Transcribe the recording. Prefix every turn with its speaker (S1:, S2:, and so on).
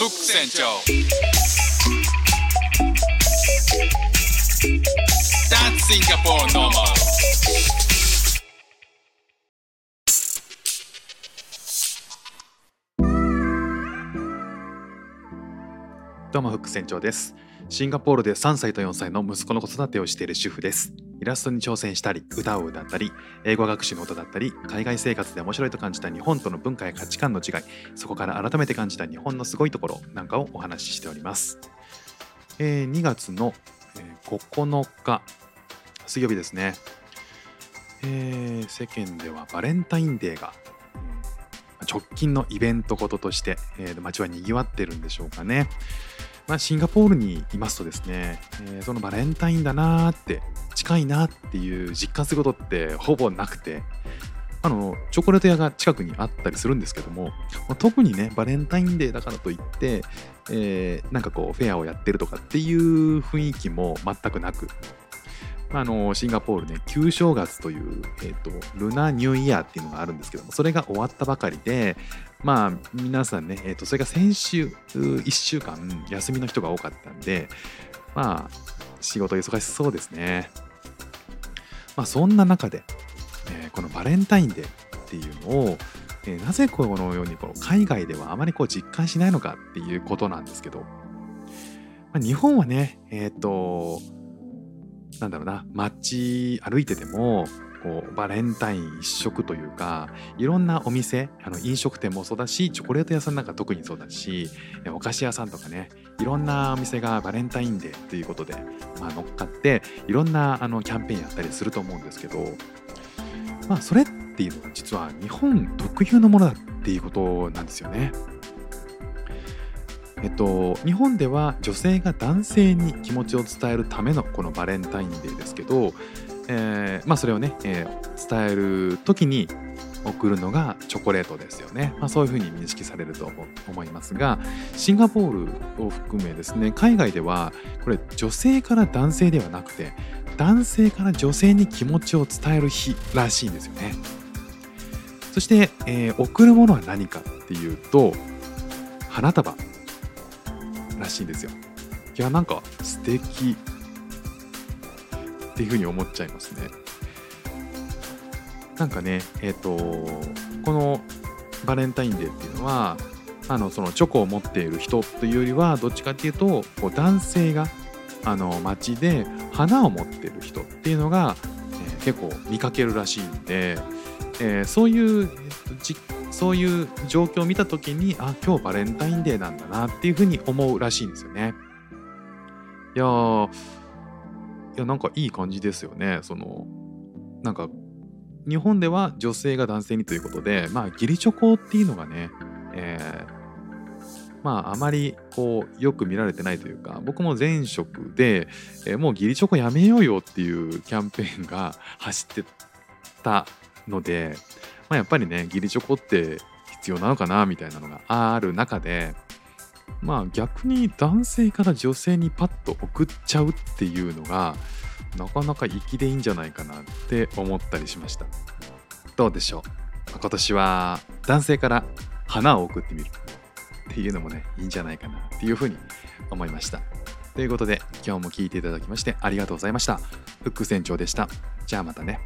S1: フック船長
S2: どうもフック船長です。シンガポールで3歳と4歳の息子の子育てをしている主婦です。イラストに挑戦したり、歌を歌ったり、英語学習の音だったり、海外生活で面白いと感じた日本との文化や価値観の違い、そこから改めて感じた日本のすごいところなんかをお話ししております。えー2月の9日、水曜日ですね。えー世間ではバレンタインデーが直近のイベントこととして、えー街は賑わってるんでしょうかね。まあ、シンガポールにいますとですね、えーそのバレンタインだなーって近いなっていう実感することってほぼなくてあのチョコレート屋が近くにあったりするんですけども、まあ特にねバレンタインデーだからといって、えーなんかこうフェアをやってるとかっていう雰囲気も全くなく、あ、のシンガポールね旧正月という、えー、とルナニューイヤーっていうのがあるんですけどもそれが終わったばかりでまあ皆さんね、えー、とそれが先週1週間休みの人が多かったんでまあ仕事忙しそうですね。まあそんな中で、えーこのバレンタインデーっていうのを、えーなぜこのようにこの海外ではあまりこう実感しないのかっていうことなんですけど、まあ、日本はねえっ、となんだろうな街歩いててもこうバレンタイン一色というかいろんなお店あの飲食店もそうだしチョコレート屋さんなんか特にそうだしお菓子屋さんとかねいろんなお店がバレンタインデーということで、まあ、乗っかっていろんなあのキャンペーンやったりすると思うんですけどまあそれっていうのは実は日本特有のものだっていうことなんですよね。えっと、日本では女性が男性に気持ちを伝えるためのこのバレンタインデーですけど、えーまあ、それをね、えー伝える時に送るのがチョコレートですよね、まあ、そういうふうに認識されると思いますがシンガポールを含めですね海外ではこれ女性から男性ではなくて男性から女性に気持ちを伝える日らしいんですよね。そして、えー送るものは何かっていうと花束。らしいんですよ。いやなんか素敵。っていうふうに思っちゃいますね。なんかねえっ、とこのバレンタインデーっていうのはあのそのチョコを持っている人というよりはどっちかっていうとこう男性があの街で花を持っている人っていうのが、えー結構見かけるらしいんで、えーそういう、えーとそういう状況を見た時にあ今日バレンタインデーなんだなっていうふうに思うらしいんですよね。いやーいやなんかいい感じですよね。そのなんか日本では女性が男性にということでまあ義理チョコっていうのがね、えーまああまりこうよく見られてないというか僕も前職で、えーもう義理チョコやめようよっていうキャンペーンが走ってたので、まあ、やっぱりね義理チョコって必要なのかなみたいなのがある中でまあ逆に男性から女性にパッと送っちゃうっていうのがなかなか粋でいいんじゃないかなって思ったりしました。どうでしょう？今年は男性から花を送ってみるっていうのもねいいんじゃないかなっていうふうに思いました。ということで今日も聞いていただきましてありがとうございました。フック船長でした。じゃあまたね。